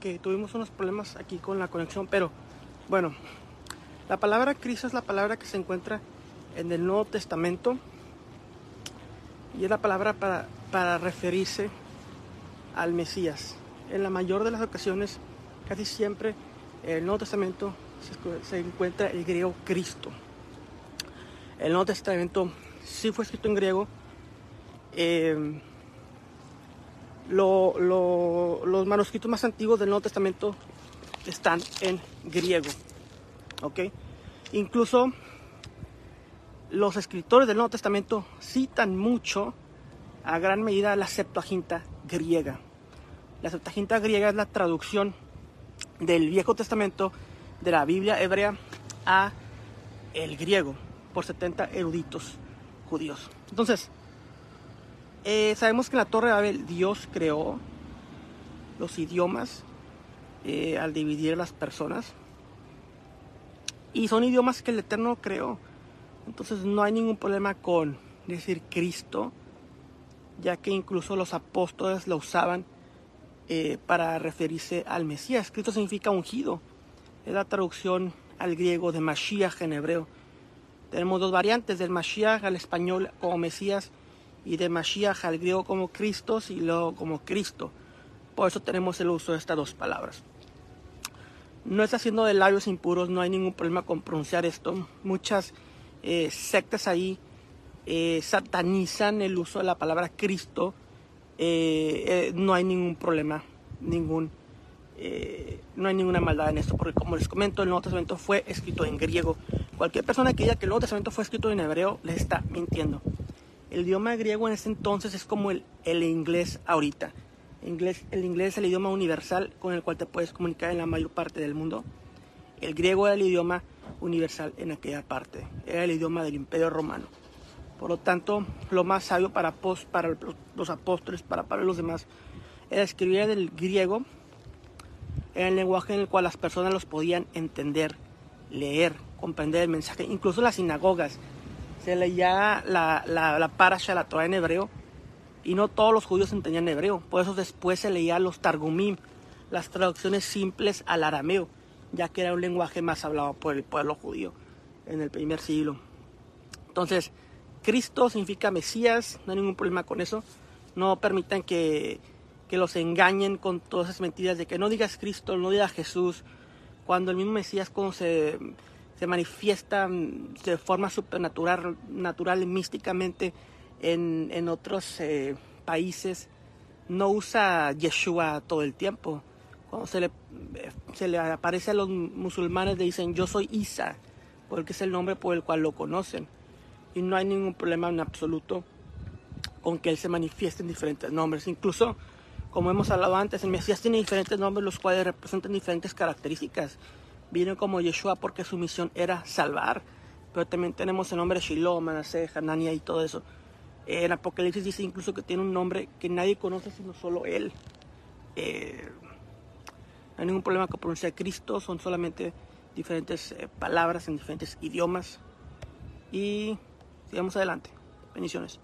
que tuvimos unos problemas aquí con la conexión, pero bueno, la palabra Cristo es la palabra que se encuentra en el Nuevo Testamento y es la palabra para, para referirse al Mesías. En la mayor de las ocasiones, casi siempre, el Nuevo Testamento se, se encuentra el griego Cristo. El Nuevo Testamento sí fue escrito en griego. Eh, lo, lo, los manuscritos más antiguos del Nuevo Testamento están en griego. ¿Ok? Incluso los escritores del Nuevo Testamento citan mucho, a gran medida, la Septuaginta griega. La Septuaginta griega es la traducción del Viejo Testamento de la Biblia hebrea a el griego por 70 eruditos judíos. Entonces, eh, sabemos que en la Torre de Babel Dios creó los idiomas eh, al dividir las personas. Y son idiomas que el Eterno creó. Entonces no hay ningún problema con decir Cristo, ya que incluso los apóstoles lo usaban eh, para referirse al Mesías. Cristo significa ungido. Es la traducción al griego de Mashiach en hebreo. Tenemos dos variantes del Mashiach al español como Mesías y de Mashiach al griego como Cristo y luego como Cristo. Por eso tenemos el uso de estas dos palabras. No está haciendo de labios impuros, no hay ningún problema con pronunciar esto. Muchas eh, sectas ahí eh, satanizan el uso de la palabra Cristo. Eh, eh no hay ningún problema, ningún, eh, no hay ninguna maldad en esto, porque como les comento, el Nuevo Testamento fue escrito en griego. Cualquier persona que diga que el Nuevo Testamento fue escrito en hebreo le está mintiendo. El idioma griego en ese entonces es como el, el inglés ahorita. Inglés, el inglés es el idioma universal con el cual te puedes comunicar en la mayor parte del mundo. El griego era el idioma universal en aquella parte. Era el idioma del imperio romano. Por lo tanto, lo más sabio para, para los apóstoles, para, para los demás, era escribir en el griego, en el lenguaje en el cual las personas los podían entender, leer, comprender el mensaje. Incluso las sinagogas se leía la, la, la parasha, la Torah en hebreo, y no todos los judíos entendían hebreo. Por eso después se leía los targumim, las traducciones simples al arameo, ya que era un lenguaje más hablado por el pueblo judío en el primer siglo. Entonces, Cristo significa Mesías, no hay ningún problema con eso. No permitan que, que los engañen con todas esas mentiras de que no digas Cristo, no digas Jesús, cuando el mismo Mesías como se, se manifiesta de forma supernatural, natural, místicamente en, en otros eh, países, no usa Yeshua todo el tiempo. Cuando se le, se le aparece a los musulmanes le dicen yo soy Isa, porque es el nombre por el cual lo conocen. Y no hay ningún problema en absoluto con que él se manifieste en diferentes nombres. Incluso, como hemos hablado antes, el Mesías tiene diferentes nombres los cuales representan diferentes características. Viene como Yeshua porque su misión era salvar, pero también tenemos el nombre Shiloh, Manaseh, Hanania y todo eso. En Apocalipsis dice incluso que tiene un nombre que nadie conoce sino solo él. Eh, no hay ningún problema con pronunciar Cristo, son solamente diferentes eh, palabras en diferentes idiomas. Y sigamos adelante. Bendiciones.